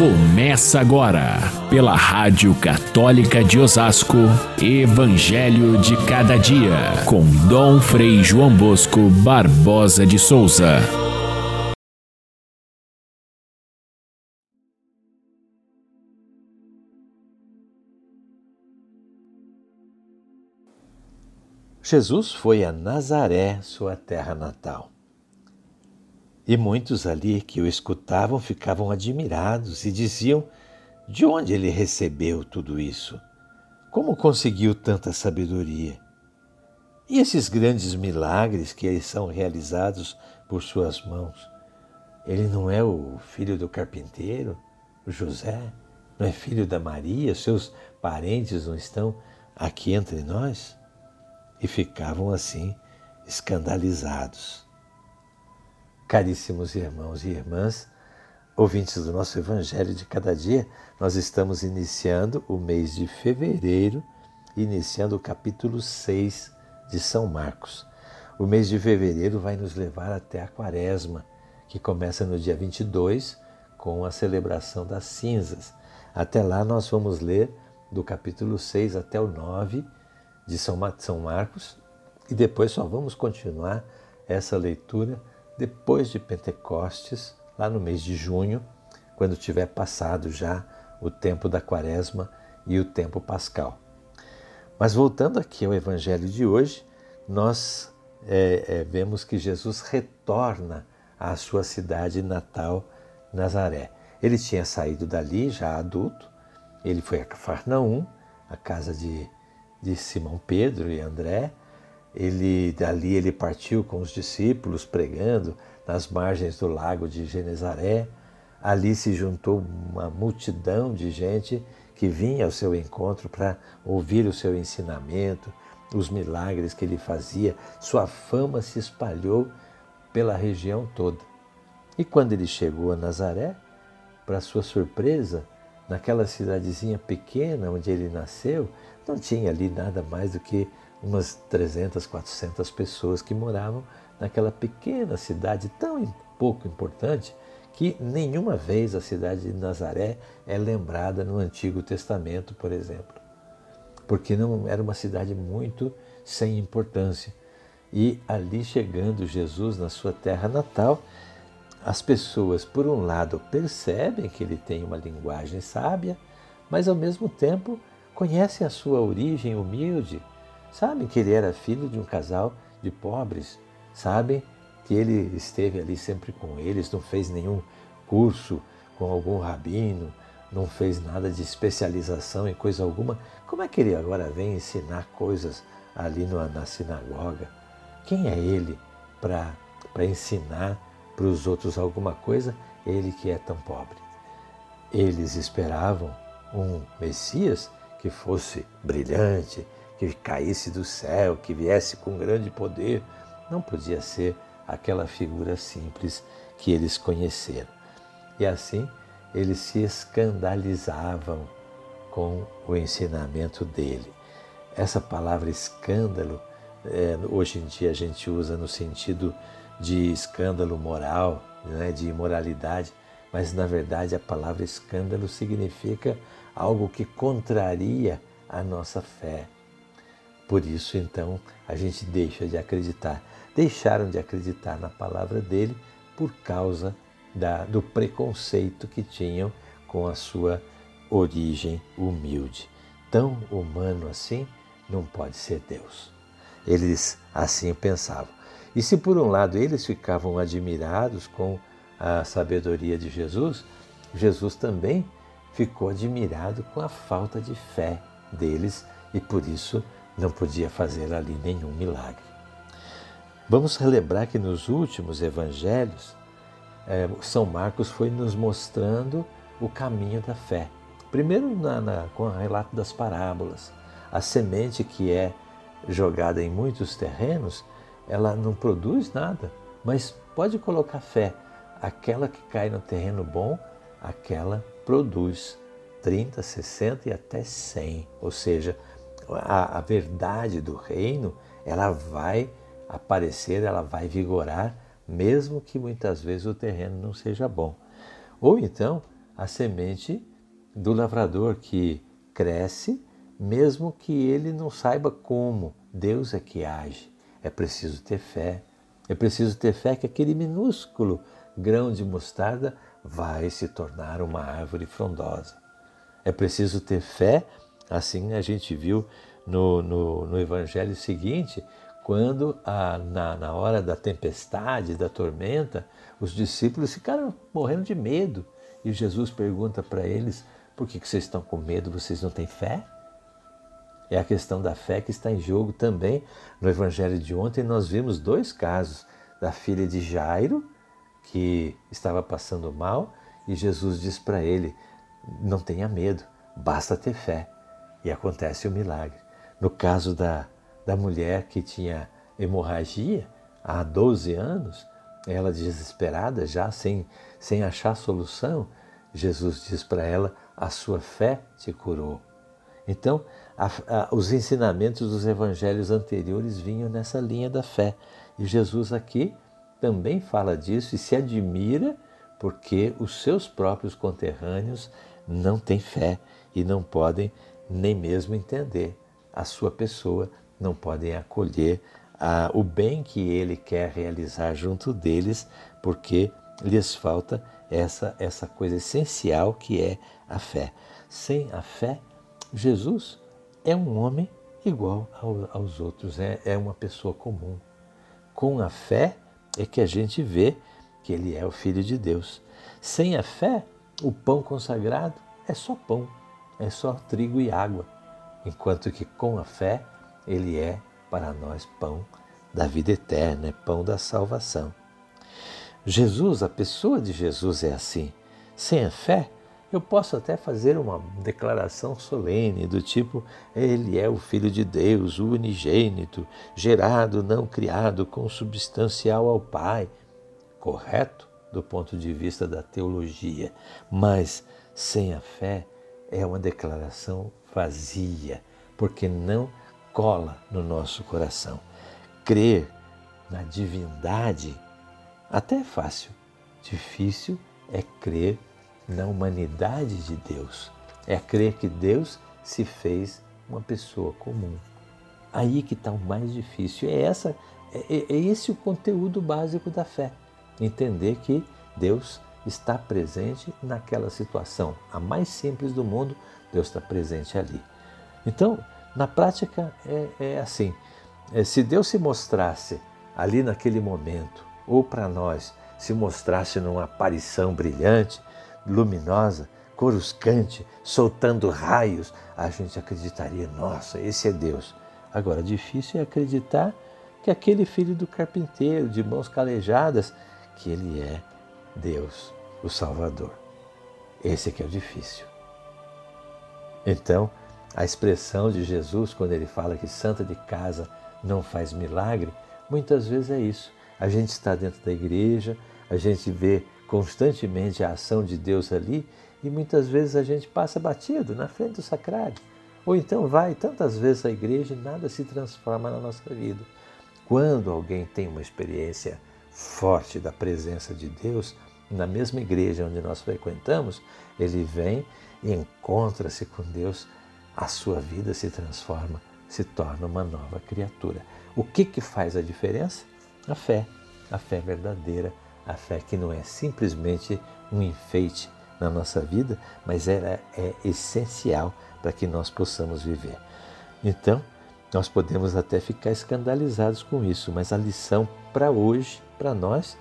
Começa agora, pela Rádio Católica de Osasco, Evangelho de Cada Dia, com Dom Frei João Bosco Barbosa de Souza. Jesus foi a Nazaré, sua terra natal. E muitos ali que o escutavam ficavam admirados e diziam: De onde ele recebeu tudo isso? Como conseguiu tanta sabedoria? E esses grandes milagres que são realizados por suas mãos? Ele não é o filho do carpinteiro, o José? Não é filho da Maria? Seus parentes não estão aqui entre nós? E ficavam assim escandalizados. Caríssimos irmãos e irmãs, ouvintes do nosso Evangelho de cada dia, nós estamos iniciando o mês de fevereiro, iniciando o capítulo 6 de São Marcos. O mês de fevereiro vai nos levar até a quaresma, que começa no dia 22 com a celebração das cinzas. Até lá nós vamos ler do capítulo 6 até o 9 de São Marcos e depois só vamos continuar essa leitura depois de Pentecostes, lá no mês de junho, quando tiver passado já o tempo da quaresma e o tempo pascal. Mas voltando aqui ao Evangelho de hoje, nós é, é, vemos que Jesus retorna à sua cidade natal, Nazaré. Ele tinha saído dali já adulto, ele foi a Cafarnaum, a casa de, de Simão Pedro e André, ele dali ele partiu com os discípulos pregando nas margens do lago de Genezaré. Ali se juntou uma multidão de gente que vinha ao seu encontro para ouvir o seu ensinamento, os milagres que ele fazia. Sua fama se espalhou pela região toda. E quando ele chegou a Nazaré, para sua surpresa, naquela cidadezinha pequena onde ele nasceu, não tinha ali nada mais do que umas 300, 400 pessoas que moravam naquela pequena cidade tão pouco importante que nenhuma vez a cidade de Nazaré é lembrada no Antigo Testamento, por exemplo. Porque não era uma cidade muito sem importância. E ali chegando Jesus na sua terra natal, as pessoas, por um lado, percebem que ele tem uma linguagem sábia, mas ao mesmo tempo conhecem a sua origem humilde, Sabem que ele era filho de um casal de pobres, sabem que ele esteve ali sempre com eles, não fez nenhum curso com algum rabino, não fez nada de especialização em coisa alguma. Como é que ele agora vem ensinar coisas ali na sinagoga? Quem é ele para ensinar para os outros alguma coisa? Ele que é tão pobre. Eles esperavam um Messias que fosse brilhante, que caísse do céu, que viesse com grande poder. Não podia ser aquela figura simples que eles conheceram. E assim eles se escandalizavam com o ensinamento dele. Essa palavra escândalo, é, hoje em dia a gente usa no sentido de escândalo moral, né, de imoralidade, mas na verdade a palavra escândalo significa algo que contraria a nossa fé, por isso, então, a gente deixa de acreditar. Deixaram de acreditar na palavra dele por causa da, do preconceito que tinham com a sua origem humilde. Tão humano assim não pode ser Deus. Eles assim pensavam. E se por um lado eles ficavam admirados com a sabedoria de Jesus, Jesus também ficou admirado com a falta de fé deles e por isso não podia fazer ali nenhum milagre. Vamos relembrar que nos últimos evangelhos, é, São Marcos foi nos mostrando o caminho da fé. Primeiro na, na, com o relato das parábolas. A semente que é jogada em muitos terrenos, ela não produz nada, mas pode colocar fé. Aquela que cai no terreno bom, aquela produz 30, 60 e até 100. Ou seja, a, a verdade do reino, ela vai aparecer, ela vai vigorar, mesmo que muitas vezes o terreno não seja bom. Ou então, a semente do lavrador que cresce, mesmo que ele não saiba como. Deus é que age. É preciso ter fé. É preciso ter fé que aquele minúsculo grão de mostarda vai se tornar uma árvore frondosa. É preciso ter fé, assim a gente viu no, no, no evangelho seguinte, quando a, na, na hora da tempestade, da tormenta, os discípulos ficaram morrendo de medo. E Jesus pergunta para eles: por que, que vocês estão com medo? Vocês não têm fé? É a questão da fé que está em jogo também. No evangelho de ontem, nós vimos dois casos: da filha de Jairo, que estava passando mal, e Jesus diz para ele: não tenha medo, basta ter fé. E acontece o milagre. No caso da, da mulher que tinha hemorragia há 12 anos, ela desesperada, já sem, sem achar solução, Jesus diz para ela: A sua fé te curou. Então, a, a, os ensinamentos dos evangelhos anteriores vinham nessa linha da fé. E Jesus aqui também fala disso e se admira porque os seus próprios conterrâneos não têm fé e não podem nem mesmo entender a sua pessoa, não podem acolher a, o bem que ele quer realizar junto deles, porque lhes falta essa, essa coisa essencial que é a fé. Sem a fé, Jesus é um homem igual ao, aos outros, é, é uma pessoa comum. Com a fé é que a gente vê que ele é o Filho de Deus. Sem a fé, o pão consagrado é só pão, é só trigo e água, enquanto que com a fé ele é para nós pão da vida eterna, é pão da salvação. Jesus, a pessoa de Jesus é assim. Sem a fé, eu posso até fazer uma declaração solene do tipo: Ele é o Filho de Deus, o unigênito, gerado, não criado, consubstancial ao Pai. Correto do ponto de vista da teologia, mas sem a fé é uma declaração vazia, porque não cola no nosso coração. Crer na divindade até é fácil, difícil é crer na humanidade de Deus. É crer que Deus se fez uma pessoa comum. Aí que está o mais difícil. É, essa, é, é esse o conteúdo básico da fé. Entender que Deus está presente naquela situação. A mais simples do mundo, Deus está presente ali. Então, na prática, é, é assim: é, se Deus se mostrasse ali naquele momento, ou para nós, se mostrasse numa aparição brilhante, luminosa, coruscante, soltando raios, a gente acreditaria, nossa, esse é Deus. Agora, difícil é acreditar que aquele filho do carpinteiro, de mãos calejadas, que ele é Deus, o Salvador. Esse é que é o difícil. Então, a expressão de Jesus, quando ele fala que santa de casa não faz milagre, muitas vezes é isso. A gente está dentro da igreja, a gente vê constantemente a ação de Deus ali e muitas vezes a gente passa batido na frente do sacrário. Ou então vai tantas vezes à igreja e nada se transforma na nossa vida. Quando alguém tem uma experiência forte da presença de Deus, na mesma igreja onde nós frequentamos, ele vem e encontra-se com Deus, a sua vida se transforma, se torna uma nova criatura. O que, que faz a diferença? A fé, a fé verdadeira, a fé que não é simplesmente um enfeite na nossa vida, mas ela é essencial para que nós possamos viver. Então, nós podemos até ficar escandalizados com isso, mas a lição para hoje, para nós,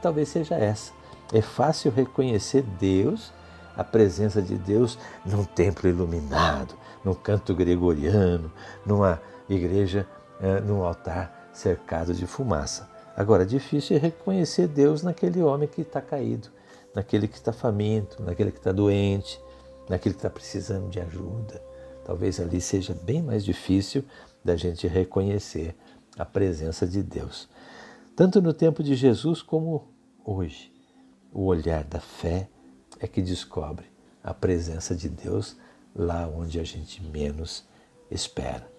talvez seja essa. É fácil reconhecer Deus, a presença de Deus, num templo iluminado, num canto gregoriano, numa igreja, eh, num altar cercado de fumaça. Agora, difícil é reconhecer Deus naquele homem que está caído, naquele que está faminto, naquele que está doente, naquele que está precisando de ajuda. Talvez ali seja bem mais difícil da gente reconhecer a presença de Deus. Tanto no tempo de Jesus como hoje. O olhar da fé é que descobre a presença de Deus lá onde a gente menos espera.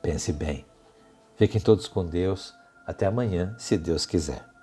Pense bem. Fiquem todos com Deus. Até amanhã, se Deus quiser.